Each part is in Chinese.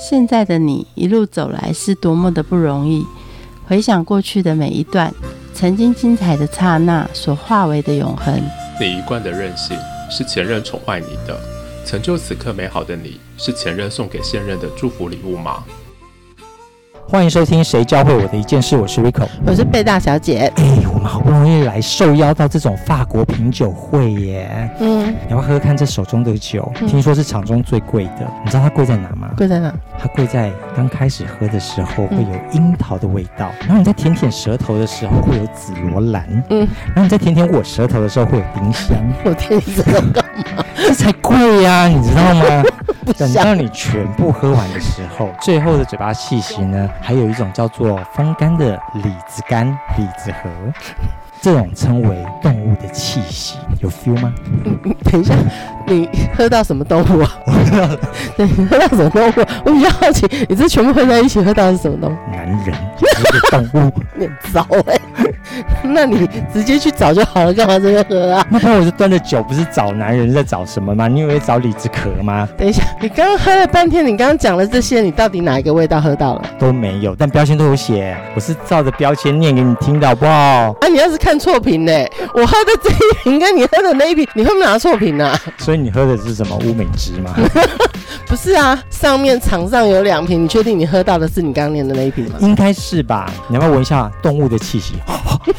现在的你一路走来是多么的不容易。回想过去的每一段，曾经精彩的刹那所化为的永恒。你一贯的任性是前任宠坏你的，成就此刻美好的你是前任送给现任的祝福礼物吗？欢迎收听《谁教会我的一件事》，我是 Rico，我是贝大小姐。哎，我们好不容易来受邀到这种法国品酒会耶。嗯，你要喝喝看这手中的酒，听说是场中最贵的。你知道它贵在哪吗？贵在哪？它贵在刚开始喝的时候会有樱桃的味道，然后你在舔舔舌头的时候会有紫罗兰，嗯，然后你在舔舔我舌头的时候会有丁香。我舔你舌头干嘛？这才贵呀，你知道吗？等到你全部喝完的时候，最后的嘴巴气息呢，还有一种叫做风干的李子干、李子核。这种称为动物的气息，有 feel 吗？等一下，你喝到什么动物啊？我喝到，对，喝到什么动物？我比较好奇，你这全部混在一起喝到的是什么动物？男人，动物，很糟哎。那你直接去找就好了，干嘛这边喝啊？那我就端着酒，不是找男人在找什么吗？你以为找李子壳吗？等一下，你刚刚喝了半天，你刚刚讲了这些，你到底哪一个味道喝到了？都没有，但标签都有写，我是照着标签念给你听的，好不好？啊，你要是看。看错瓶呢？我喝的这一瓶跟你喝的那一瓶，你会不会拿错瓶啊？所以你喝的是什么乌梅汁吗？不是啊，上面场上有两瓶，你确定你喝到的是你刚刚念的那一瓶吗？应该是吧。你要不要闻一下动物的气息？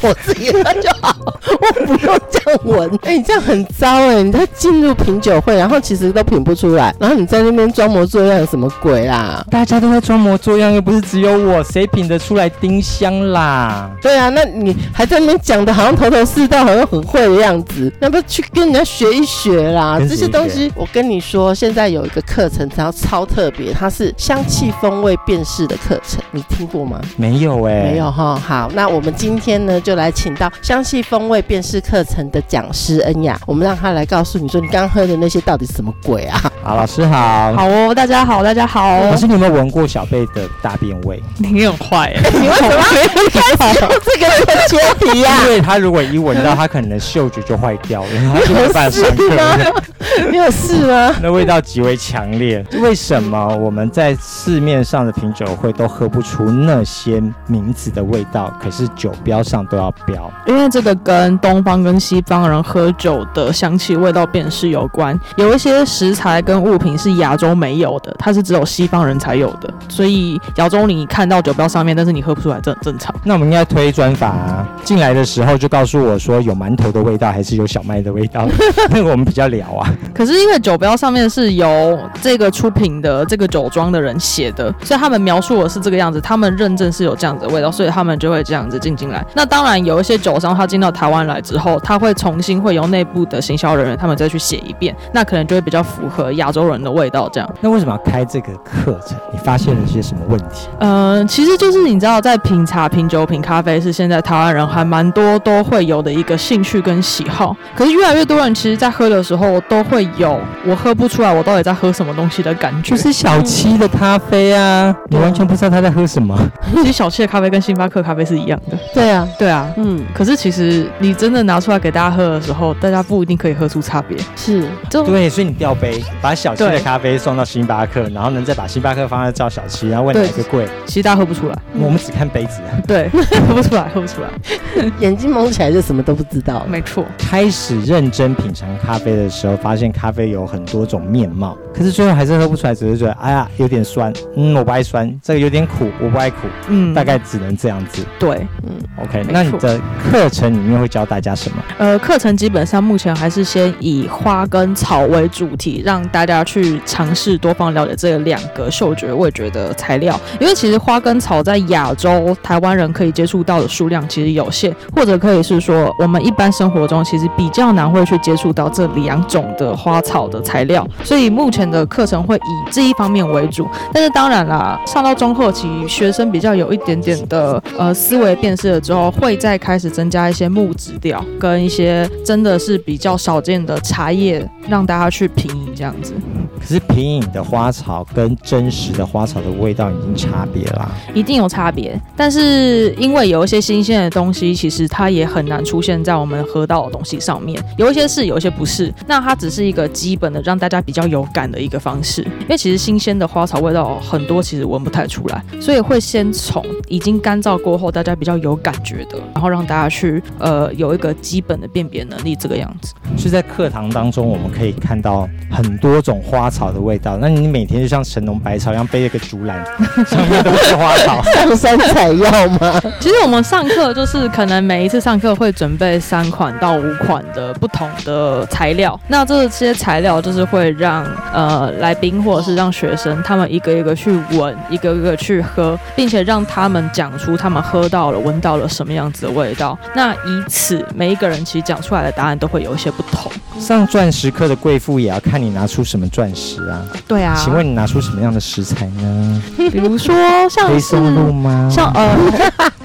我自己喝就好，我不用这样闻。哎，你这样很糟哎！你在进入品酒会，然后其实都品不出来，然后你在那边装模作样，有什么鬼啦？大家都在装模作样，又不是只有我，谁品得出来丁香啦？对啊，那你还在那边讲的。好像头头是道，好像很会的样子，那不要去跟人家学一学啦？这些东西，我跟你说，现在有一个课程，它超特别，它是香气风味辨识的课程，你听过吗？没有哎，没有哈。好，那我们今天呢，就来请到香气风味辨识课程的讲师恩雅，我们让他来告诉你说，你刚喝的那些到底是什么鬼啊？好，老师好。好哦，大家好，大家好。老师，你有没有闻过小贝的大便味？你很坏，你为什么 开始用这个来切题呀？他如果一闻到，他可能嗅觉就坏掉了，他就没办法上课。你有事吗？那味道极为强烈。为什么我们在市面上的品酒会都喝不出那些名字的味道？可是酒标上都要标。因为这个跟东方跟西方人喝酒的香气味道辨识有关。有一些食材跟物品是亚洲没有的，它是只有西方人才有的。所以亚洲你看到酒标上面，但是你喝不出来，这很正常。那我们应该推专法啊，进来的时候。就告诉我说有馒头的味道还是有小麦的味道，那个我们比较聊啊。可是因为酒标上面是由这个出品的这个酒庄的人写的，所以他们描述的是这个样子，他们认证是有这样子的味道，所以他们就会这样子进进来。那当然有一些酒商他进到台湾来之后，他会重新会由内部的行销人员他们再去写一遍，那可能就会比较符合亚洲人的味道这样。那为什么要开这个课程？你发现了些什么问题？嗯，其实就是你知道，在品茶、品酒、品咖啡是现在台湾人还蛮多。都会有的一个兴趣跟喜好，可是越来越多人其实，在喝的时候都会有我喝不出来我到底在喝什么东西的感觉。就是小七的咖啡啊，你完全不知道他在喝什么。其实小七的咖啡跟星巴克咖啡是一样的。对啊，对啊，嗯。可是其实你真的拿出来给大家喝的时候，大家不一定可以喝出差别。是，对，所以你调杯，把小七的咖啡送到星巴克，然后呢再把星巴克放在照小七，然后问哪个贵。其实大家喝不出来，我们只看杯子。对，喝不出来，喝不出来，眼睛蒙起来就什么都不知道。没错，开始认真品尝咖啡的时候，发现咖啡有很多种面貌，可是最后还是喝不出来，只是觉得哎呀有点酸，嗯，我不爱酸；这个有点苦，我不爱苦，嗯，大概只能这样子。对，嗯，OK。那你的课程里面会教大家什么？呃，课程基本上目前还是先以花跟草为主题，让大家去尝试多方了解这两个嗅觉味觉的材料。因为其实花跟草在亚洲台湾人可以接触到的数量其实有限，或者可以是说我们一般生活中其实比较难会去接触到这两种的花草的材料，所以目前的课程会以这一方面为主。但是当然啦，上到中后期，学生比较有一点点的呃思维变识了之后，会再开始增加一些木质调跟一些真的是比较少见的茶叶，让大家去品饮这样子。可是品饮的花草跟真实的花草的味道已经差别啦。一定有差别，但是因为有一些新鲜的东西，其实它也很难出现在我们喝到的东西上面。有一些是，有一些不是。那它只是一个基本的让大家比较有感的一个方式。因为其实新鲜的花草味道很多，其实闻不太出来，所以会先从已经干燥过后大家比较有感觉的，然后让大家去呃有一个基本的辨别能力，这个样子。是在课堂当中，我们可以看到很多种花草的味道。那你每天就像神农百草一样，背一个竹篮，上面都是花草。上山采药吗？其实我们上课就是可能每一次上课会准备三款到五款的不同的材料，那这些材料就是会让呃来宾或者是让学生他们一个一个去闻，一个一个去喝，并且让他们讲出他们喝到了、闻到了什么样子的味道。那以此每一个人其实讲出来的答案都会有一些不同。上钻石课的贵妇也要看你拿出什么钻石啊？对啊，请问你拿出什么样的食材呢？比如说像黑松露吗？像呃。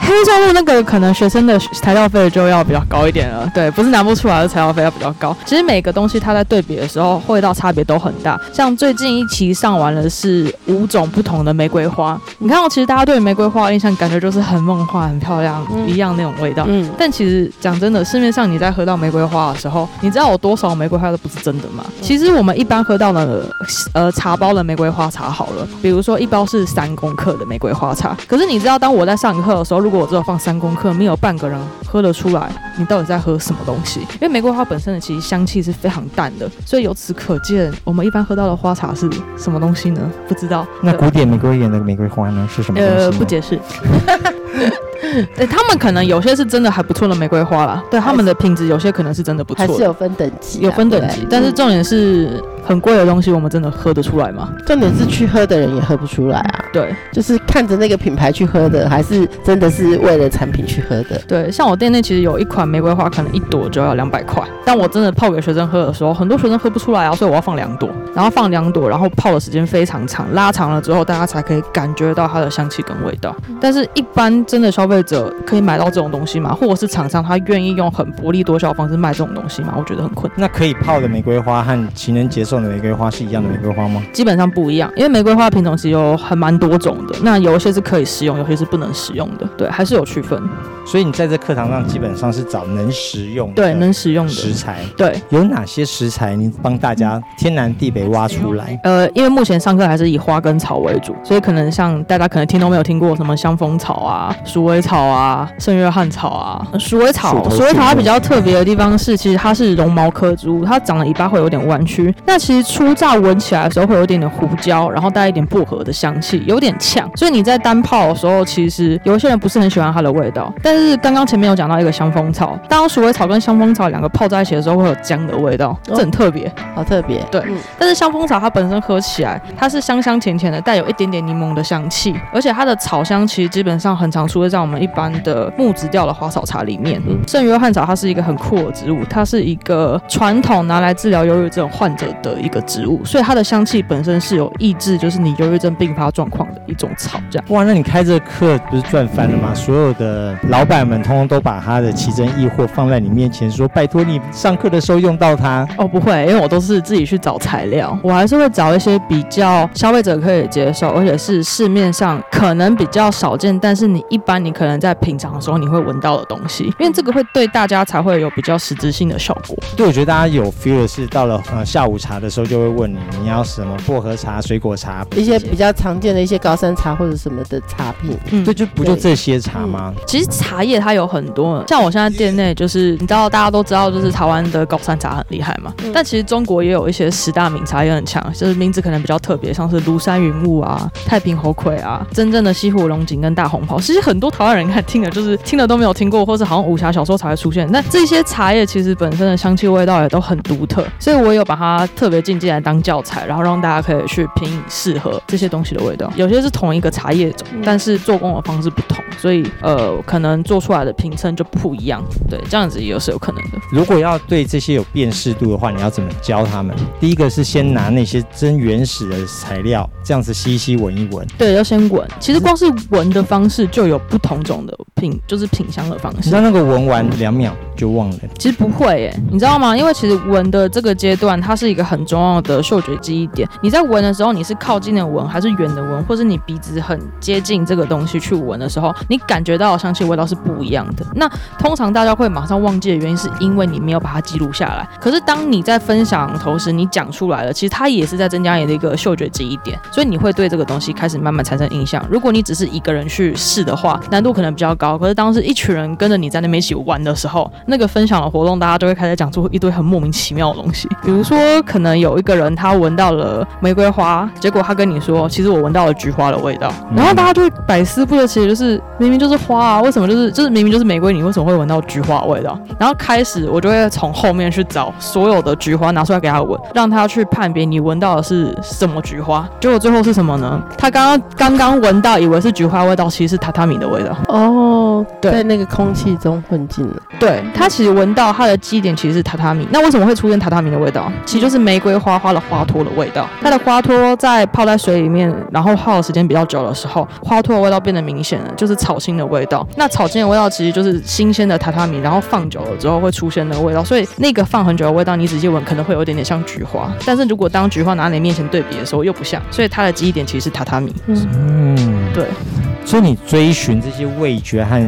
黑松露那个可能学生的材料费就要比较高一点了，对，不是拿不出来的材料费要比较高。其实每个东西它在对比的时候味道差别都很大。像最近一期上完了是五种不同的玫瑰花，你看到，其实大家对玫瑰花的印象感觉就是很梦幻、很漂亮一样那种味道。嗯。但其实讲真的，市面上你在喝到玫瑰花的时候，你知道有多少玫瑰花都不是真的吗？其实我们一般喝到的呃茶包的玫瑰花茶好了，比如说一包是三公克的玫瑰花茶，可是你知道当我在上课的时候，如果我只有放三公克，没有半个人喝得出来，你到底在喝什么东西？因为玫瑰花本身的其实香气是非常淡的，所以由此可见，我们一般喝到的花茶是什么东西呢？不知道。那古典玫瑰园的玫瑰花呢？是什么？呃，不解释。对，他们可能有些是真的还不错的玫瑰花啦，对他们的品质有些可能是真的不错，还是有分等级，有分等级。但是重点是很贵的东西，我们真的喝得出来吗？重点是去喝的人也喝不出来啊。对，就是看着那个品牌去喝的，还是真的是为了产品去喝的。对，像我店内其实有一款玫瑰花，可能一朵就要两百块，但我真的泡给学生喝的时候，很多学生喝不出来啊，所以我要放两朵，然后放两朵，然后泡的时间非常长，拉长了之后，大家才可以感觉到它的香气跟味道。但是一般真的消费者可以买到这种东西吗？或者是厂商他愿意用很薄利多销的方式卖这种东西吗？我觉得很困难。那可以泡的玫瑰花和情人节送的玫瑰花是一样的玫瑰花吗？基本上不一样，因为玫瑰花品种其实有很蛮多种的。那有一些是可以食用，有些是不能食用的。对，还是有区分。所以你在这课堂上基本上是找能食用对能食用的食材。对，有哪些食材你帮大家天南地北挖出来？呃，因为目前上课还是以花跟草为主，所以可能像大家可能听都没有听过什么香蜂草啊、鼠尾草啊。圣约翰草啊，鼠尾草，鼠尾草它比较特别的地方是，其实它是绒毛科植物，它长的尾巴会有点弯曲。那其实初榨闻起来的时候会有一点点胡椒，然后带一点薄荷的香气，有点呛。所以你在单泡的时候，其实有一些人不是很喜欢它的味道。但是刚刚前面有讲到一个香蜂草，当鼠尾草跟香蜂草两个泡在一起的时候，会有姜的味道，这很特别，好特别。对，但是香蜂草它本身喝起来，它是香香甜甜的，带有一点点柠檬的香气，而且它的草香其实基本上很常出现在我们一般的。木质调的花草茶里面，圣约翰草它是一个很酷的植物，它是一个传统拿来治疗忧郁症患者的一个植物，所以它的香气本身是有抑制，就是你忧郁症并发状况的一种草。这样哇，那你开这课不是赚翻了吗？所有的老板们通通都把他的奇珍异货放在你面前，说拜托你上课的时候用到它。哦，不会，因为我都是自己去找材料，我还是会找一些比较消费者可以接受，而且是市面上可能比较少见，但是你一般你可能在品尝的时候你会闻到的东西，因为这个会对大家才会有比较实质性的效果。对，我觉得大家有 feel 的是，到了呃下午茶的时候，就会问你你要什么薄荷茶、水果茶，一些比较常见的一些高山茶或者什么的茶品。嗯，对，就不就这些茶吗？其实茶叶它有很多，像我现在店内就是，你知道大家都知道，就是台湾的高山茶很厉害嘛。但其实中国也有一些十大名茶也很强，就是名字可能比较特别，像是庐山云雾啊、太平猴魁啊、真正的西湖龙井跟大红袍。其实很多台湾人看听的就是听了都。都没有听过，或是好像武侠小说才会出现。那这些茶叶其实本身的香气味道也都很独特，所以我有把它特别进进来当教材，然后让大家可以去品饮适合这些东西的味道。有些是同一个茶叶种，但是做工的方式不同，所以呃，可能做出来的评称就不一样。对，这样子也是有可能的。如果要对这些有辨识度的话，你要怎么教他们？第一个是先拿那些真原始的材料，这样子吸一吸、闻一闻。对，要先闻。其实光是闻的方式就有不同种的品就是品香的方式你知。道那个闻完两秒就忘了，其实不会耶，你知道吗？因为其实闻的这个阶段，它是一个很重要的嗅觉记忆点。你在闻的时候，你是靠近的闻，还是远的闻，或是你鼻子很接近这个东西去闻的时候，你感觉到的香气味道是不一样的。那通常大家会马上忘记的原因，是因为你没有把它记录下来。可是当你在分享同时，你讲出来了，其实它也是在增加你的一个嗅觉记忆点，所以你会对这个东西开始慢慢产生印象。如果你只是一个人去试的话，难度可能比较高。可是当时一群人跟着你在那边一起玩的时候，那个分享的活动，大家就会开始讲出一堆很莫名其妙的东西。比如说，可能有一个人他闻到了玫瑰花，结果他跟你说，其实我闻到了菊花的味道，嗯然后大家就会百思不得其解，就是明明就是花啊，为什么就是就是明明就是玫瑰，你为什么会闻到菊花的味道？然后开始我就会从后面去找所有的菊花拿出来给他闻，让他去判别你闻到的是什么菊花。结果最后是什么呢？他刚刚刚刚闻到以为是菊花味道，其实是榻榻米的味道。哦，对在那个空气中混进了。对，它其实闻到它的基点其实是榻榻米。那为什么会出现榻榻米的味道？其实就是玫瑰花花的花托的味道。它的花托在泡在水里面，然后泡的时间比较久的时候，花托的味道变得明显了，就是草青的味道。那草青的味道其实就是新鲜的榻榻米，然后放久了之后会出现那个味道。所以那个放很久的味道，你仔细闻可能会有一点点像菊花，但是如果当菊花拿在你面前对比的时候又不像，所以它的记忆点其实是榻榻米。嗯，对。所以你追寻这些味觉和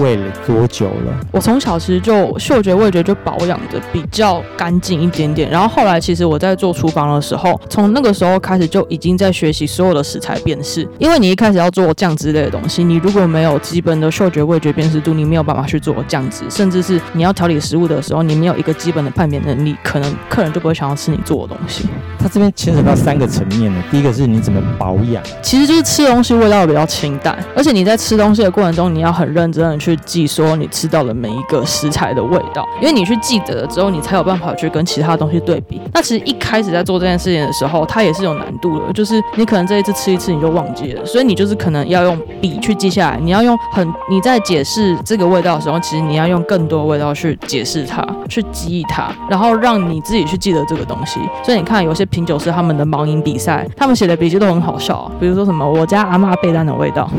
味了多久了？我从小其实就嗅觉味觉就保养的比较干净一点点，然后后来其实我在做厨房的时候，从那个时候开始就已经在学习所有的食材辨识，因为你一开始要做酱汁类的东西，你如果没有基本的嗅觉味觉辨识度，你没有办法去做酱汁，甚至是你要调理食物的时候，你没有一个基本的判别能力，可能客人就不会想要吃你做的东西。它这边牵扯到三个层面呢。第一个是你怎么保养，其实就是吃东西味道比较清淡，而且你在吃东西的过程中，你要很认真的去记说你吃到的每一个食材的味道，因为你去记得了之后，你才有办法去跟其他东西对比。那其实一开始在做这件事情的时候，它也是有难度的，就是你可能这一次吃一次你就忘记了，所以你就是可能要用笔去记下来，你要用很你在解释这个味道的时候，其实你要用更多味道去解释它，去记忆它，然后让你自己去记得这个东西。所以你看，有些品酒师他们的盲饮比赛，他们写的笔记都很好笑、比如说什么我家阿嬷被单的味道，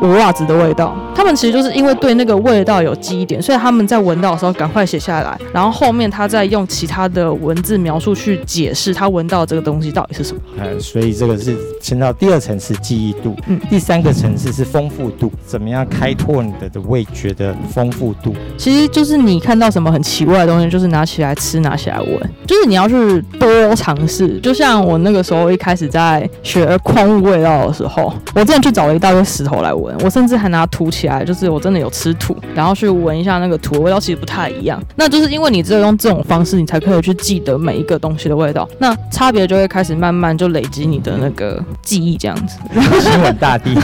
我袜子的味道，他们其实就是因为对那个味道有记忆点，所以他们在闻到的时候赶快写下来，然后后面他再用其他的文字描述去解释他闻到这个东西到底是什么。呃，所以这个是牵到第二层是记忆度，嗯第三个层次是丰富度，怎么样开拓你的的味觉的丰富度？其实就是你看到什么很奇怪的东西，就是拿起来吃，拿起来闻，就是你要去多尝试。就像我那个时候一开始在学矿物味道的时候，我之前去找了一大堆石头来闻，我甚至还拿土起来，就是我真的有吃土，然后去闻一下那个土的味道，其实不太一样。那就是因为你只有用这种方式，你才可以去记得每一个东西的味道，那差别就会开始慢慢就累积你的那个记忆，这样子。亲吻大地，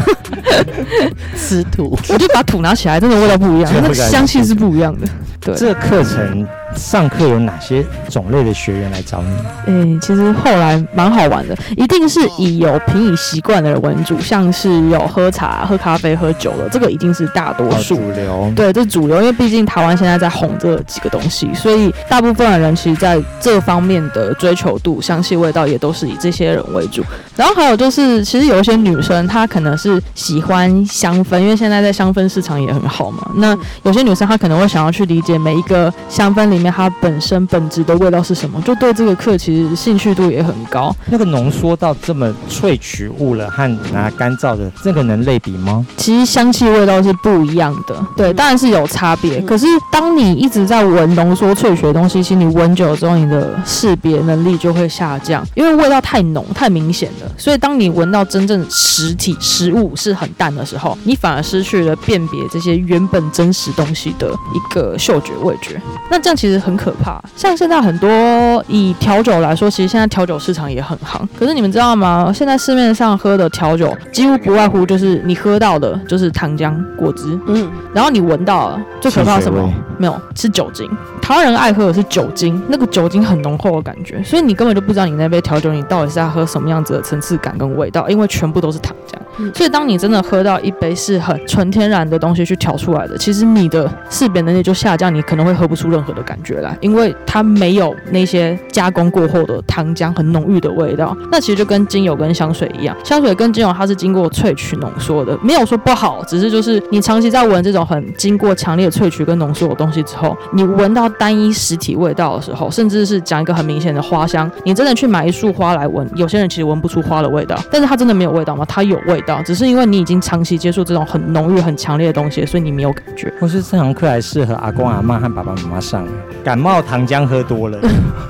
吃土，我就把土拿起来，真的味道不一样，那个 香气是不一样的。对。这个课程上课有哪些种类的学员来找你？诶、其实后来蛮好玩的，一定是以有品饮习惯的人为主，像是有喝茶、喝咖啡、喝酒的，这个一定是大多哦，数。主流。对，这是主流，因为毕竟台湾现在在红这几个东西，所以大部分的人其实在这方面的追求度、香气、味道也都是以这些人为主。然后还有就是，其实有一些女生她可能是喜欢香氛，因为现在在香氛市场也很好嘛。那有些女生她可能会想要去理解每一个香氛里面它本身本质的味道是什么，就对这个课其实兴趣度也很高。那个浓缩到这么萃取物了和拿干燥的，这个能类比吗？其实香气味道是不一样的，对，当然是有差别。可是当你一直在闻浓缩萃取的东西，其实你闻久了之后，你的识别能力就会下降，因为味道太浓、太明显了。所以当你闻到真正实体食物是很淡的时候，你反而失去了辨别这些原本真实东西的一个嗅觉味觉。那这样其实很可怕。像现在很多以调酒来说，其实现在调酒市场也很行。可是你们知道吗？现在市面上喝的调酒几乎不外乎就是你喝到的就是糖浆、果汁，嗯，然后你闻到了最可怕什么？没有，是酒精。台湾人爱喝的是酒精，那个酒精很浓厚的感觉，所以你根本就不知道你那杯调酒你到底是在喝什么样子的层次感跟味道，因为全部都是糖浆。所以当你真的喝到一杯是很纯天然的东西去调出来的，其实你的识别能力就下降，你可能会喝不出任何的感感觉来，因为它没有那些加工过后的糖浆很浓郁的味道。那其实就跟精油跟香水一样，香水跟精油它是经过萃取浓缩的，没有说不好，只是就是你长期在闻这种很经过强烈萃取跟浓缩的东西之后，你闻到单一实体味道的时候，甚至是讲一个很明显的花香，你真的去买一束花来闻，有些人其实闻不出花的味道，但是它真的没有味道吗？它有味道，只是因为你已经长期接触这种很浓郁、很强烈的东西，所以你没有感觉。或是这堂课还适合阿公阿妈和爸爸妈妈上，感冒糖浆喝多了，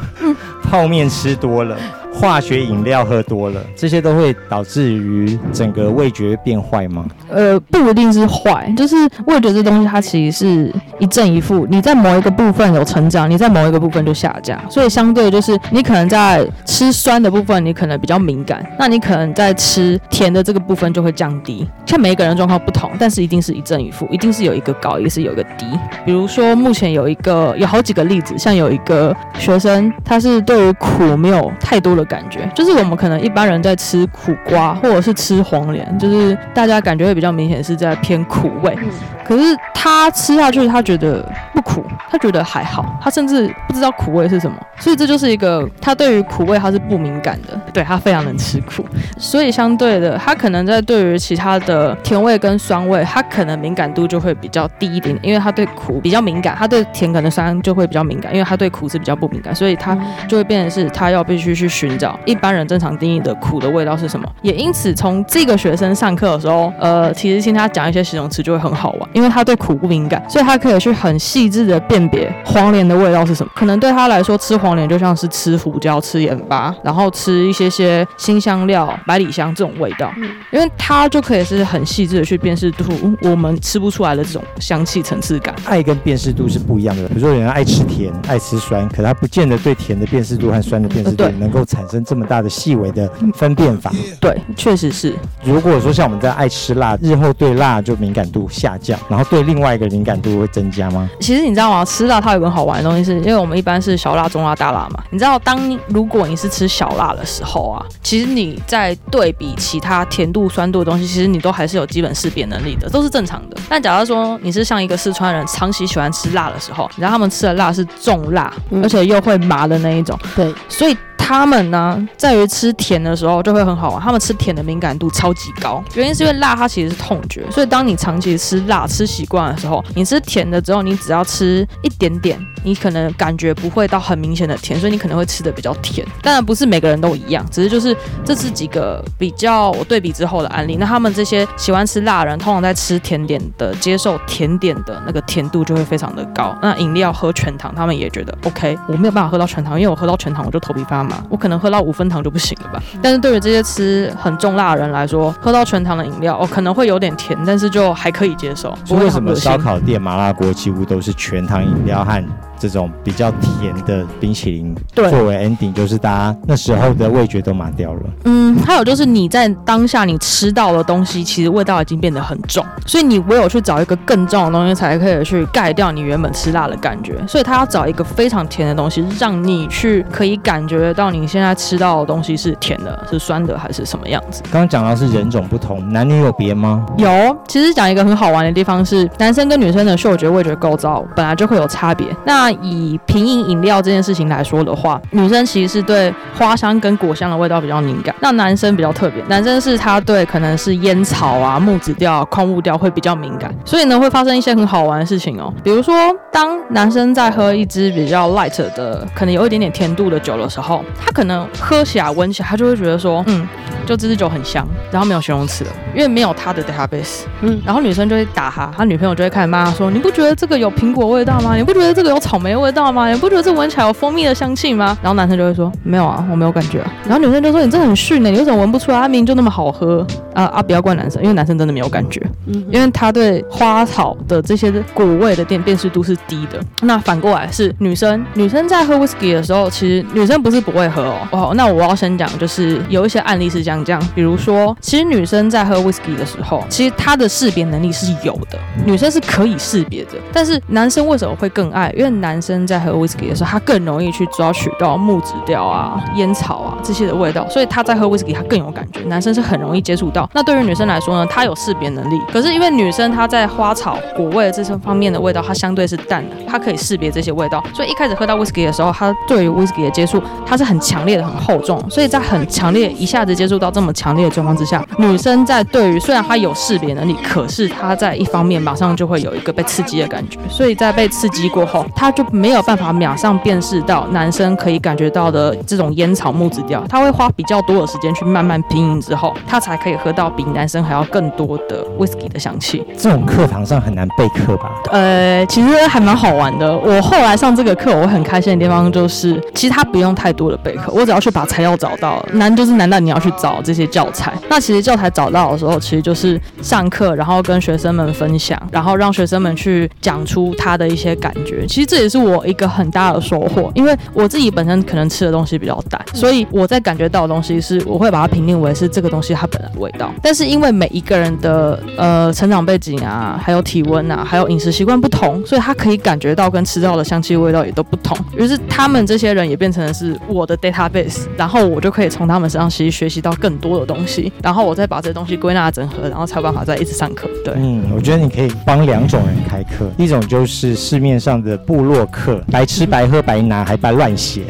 泡面吃多了。化学饮料喝多了，这些都会导致于整个味觉变坏吗？呃，不一定是坏，就是味觉这东西它其实是一正一负。你在某一个部分有成长，你在某一个部分就下降。所以相对就是你可能在吃酸的部分，你可能比较敏感，那你可能在吃甜的这个部分就会降低。像每一个人状况不同，但是一定是一正一负，一定是有一个高，也是有一个低。比如说目前有一个有好几个例子，像有一个学生，他是对于苦没有太多的。感觉就是我们可能一般人在吃苦瓜或者是吃黄连，就是大家感觉会比较明显是在偏苦味。可是他吃下去，他觉得不苦，他觉得还好，他甚至不知道苦味是什么。所以这就是一个他对于苦味他是不敏感的，对他非常能吃苦。所以相对的，他可能在对于其他的甜味跟酸味，他可能敏感度就会比较低一点，因为他对苦比较敏感，他对甜可能酸就会比较敏感，因为他对苦是比较不敏感，所以他就会变成是他要必须去寻找一般人正常定义的苦的味道是什么。也因此，从这个学生上课的时候，呃，其实听他讲一些形容词就会很好玩。因为他对苦不敏感，所以他可以去很细致的辨别黄连的味道是什么。可能对他来说，吃黄连就像是吃胡椒、吃盐巴，然后吃一些些新香料、百里香这种味道。嗯因为他就可以是很细致的去辨识出我们吃不出来的这种香气层次感。爱跟辨识度是不一样的。比如说，有人爱吃甜，爱吃酸，可他不见得对甜的辨识度和酸的辨识度能够产生这么大的细微的分辨法。对，确实是。如果说像我们在爱吃辣，日后对辣就敏感度下降。然后对另外一个敏感度会增加吗？其实你知道吗？吃辣它有个好玩的东西，是因为我们一般是小辣、中辣、大辣嘛。你知道，当如果你是吃小辣的时候啊，其实你在对比其他甜度、酸度的东西，其实你都还是有基本识别能力的，都是正常的。但假如说你是像一个四川人，长期喜欢吃辣的时候，你知道他们吃的辣是重辣，而且又会麻的那一种。对，所以。他们呢，在于吃甜的时候就会很好玩。他们吃甜的敏感度超级高，原因是因为辣它其实是痛觉，所以当你长期吃辣吃习惯的时候，你吃甜的之后，你只要吃一点点，你可能感觉不会到很明显的甜，所以你可能会吃的比较甜。当然不是每个人都一样，只是就是这是几个比较我对比之后的案例。那他们这些喜欢吃辣的人，通常在吃甜点的接受甜点的那个甜度就会非常的高。那饮料喝全糖，他们也觉得 OK，我没有办法喝到全糖，因为我喝到全糖我就头皮发麻。我可能喝到五分糖就不行了吧？但是对于这些吃很重辣的人来说，喝到全糖的饮料哦，可能会有点甜，但是就还可以接受。为什么烧烤店、麻辣锅几乎都是全糖饮料和？这种比较甜的冰淇淋作为 ending，就是大家那时候的味觉都麻掉了。嗯，还有就是你在当下你吃到的东西，其实味道已经变得很重，所以你唯有去找一个更重的东西，才可以去盖掉你原本吃辣的感觉。所以他要找一个非常甜的东西，让你去可以感觉到你现在吃到的东西是甜的、是酸的还是什么样子。刚刚讲到是人种不同，男女有别吗？有，其实讲一个很好玩的地方是，男生跟女生的嗅觉味觉构造本来就会有差别。那以平饮饮料这件事情来说的话，女生其实是对花香跟果香的味道比较敏感，那男生比较特别，男生是他对可能是烟草啊、木质调、矿物调会比较敏感，所以呢会发生一些很好玩的事情哦，比如说当男生在喝一支比较 light 的，可能有一点点甜度的酒的时候，他可能喝起来闻起来，他就会觉得说，嗯，就这支酒很香，然后没有形容词了，因为没有他的 database，嗯，然后女生就会打他，他女朋友就会开始骂他说，你不觉得这个有苹果味道吗？你不觉得这个有草莓味？道吗？你不觉得这闻起来有蜂蜜的香气吗？然后男生就会说没有啊，我没有感觉。然后女生就说你这很逊呢，你为什么闻不出来？它明明就那么好喝啊啊！不要怪男生，因为男生真的没有感觉，嗯，因为他对花草的这些果味的辨辨识度是低的。那反过来是女生，女生在喝 whisky 的时候，其实女生不是不会喝哦。哦，那我要先讲，就是有一些案例是这样这样，比如说，其实女生在喝 whisky 的时候，其实她的识别能力是有的，女生是可以识别的。但是男生为什么会更爱？因为男生在喝 whisky 的时候，他更容易去抓取到木质调啊、烟草啊这些的味道，所以他在喝 whisky 他更有感觉。男生是很容易接触到那对于女生来说呢，她有识别能力，可是因为女生她在花草果味这些方面的味道，它相对是淡的，她可以识别这些味道，所以一开始喝到 whisky 的时候，她对于 whisky 的接触，它是很强烈的、很厚重，所以在很强烈一下子接触到这么强烈的状况之下，女生在对于虽然她有识别能力，可是她在一方面马上就会有一个被刺激的感觉，所以在被刺激过后，她就没有办法马上辨识到男生可以感觉到的这种烟草木质调，她会花比较多的时间去慢慢品饮之后，她才可以喝到比男生还要更多的 whisky 的香气。这种课堂上很难备课吧？呃，其实还蛮好玩的。我后来上这个课，我很开心的地方就是，其实它不用太多的备课，我只要去把材料找到，难就是难在你要去找这些教材。那其实教材找到的时候，其实就是上课，然后跟学生们分享，然后让学生们去讲出他的一些感觉。其实这也是我一个很大的收获，因为我自己本身可能吃的东西比较淡，所以我在感觉到的东西是，我会把它评定为是这个东西它本来的味道。但是因为每一个人的呃成长背景啊，还有体温啊，还有饮食习惯不同，所以他可以感觉到跟吃到的香气味道也都不同。于是他们这些人也变成了是我的 database，然后我就可以从他们身上其实学习到更多的东西，然后我再把这些东西归纳整合，然后才有办法再一直上课。对。嗯，我觉得你可以帮两种人开课，一种就是市面上的部落客，白吃白喝白拿还白乱写；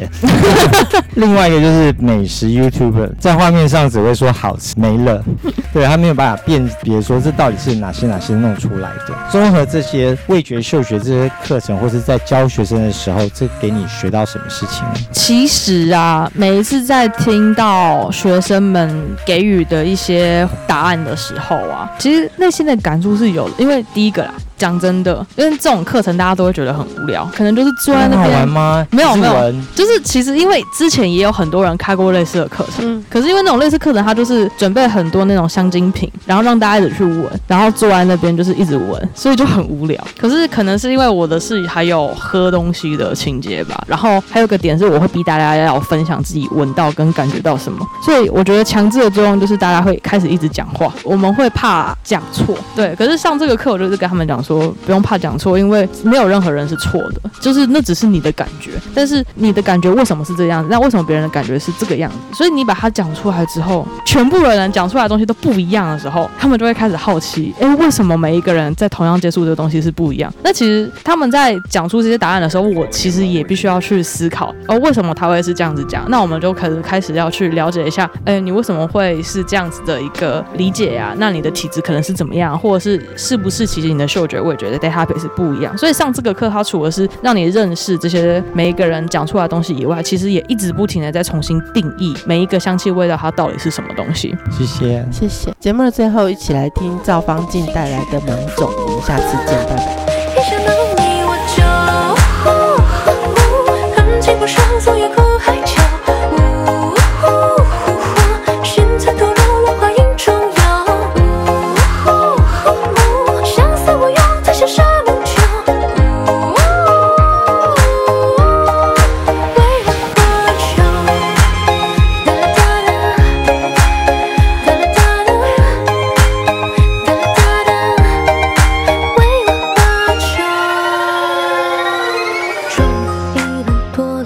另外一个就是美食 YouTuber，在画面上只会说好吃没了，对他没有办法辨别说这到底是哪些哪些弄出来的。综合这些味觉、嗅觉这些课程，或是在教学生的时候，这给你学到什么事情呢？其实啊，每一次在听到学生们给予的一些答案的时候啊，其实内心的感触是有的。因为第一个啦，讲真的，因为这种课程大家都会觉得很无聊，可能就是坐在那边好玩边。吗？没有没有就是其实因为之前也有很多人开过类似的课程，嗯，可是因为那种类似课程，他就是准备很多那种香精品，然后让大家一直去闻，然后坐在那边就是一直闻，所以就很无聊。可是可能是因为我的是还有喝东西的情节吧，然后还有个点是我会逼大家要分享自己闻到跟感觉到什么，所以我觉得强制的作用就是大家会开始一直讲话，我们会怕讲错，对。可是上这个课，我就是跟他们讲说，不用怕讲错，因为没有任何人是错的，就是那只是你的感觉，但是你的感觉为什么是这样子？那为什么别人的感觉是这个样子？所以你把它讲出来之后，全部的人讲出来的东西都不一样的时候，他们就会开始好奇，哎，为什么每一个人在同样接触这个东西是不一样？那其实他们在讲出这些答案的时候，我其实也必须要去思考，哦，为什么他会是这样子讲？那我们就可能开始要去了解一下，哎，你为什么会是这样子的一个理解呀、那你的体质可能是怎么样，或者是是不是其实你的嗅觉、味觉得 database 是不一样？所以上这个课，它除了是让你认识这些每一个人讲出来的东西以外，其实也一直不停的在重新定义每一个香气味道它到底是什么东西。谢谢。谢谢。节目的最后，一起来听赵方静带来的《芒种》，我们下次见，拜拜。一想到你我就，恨情不上，总有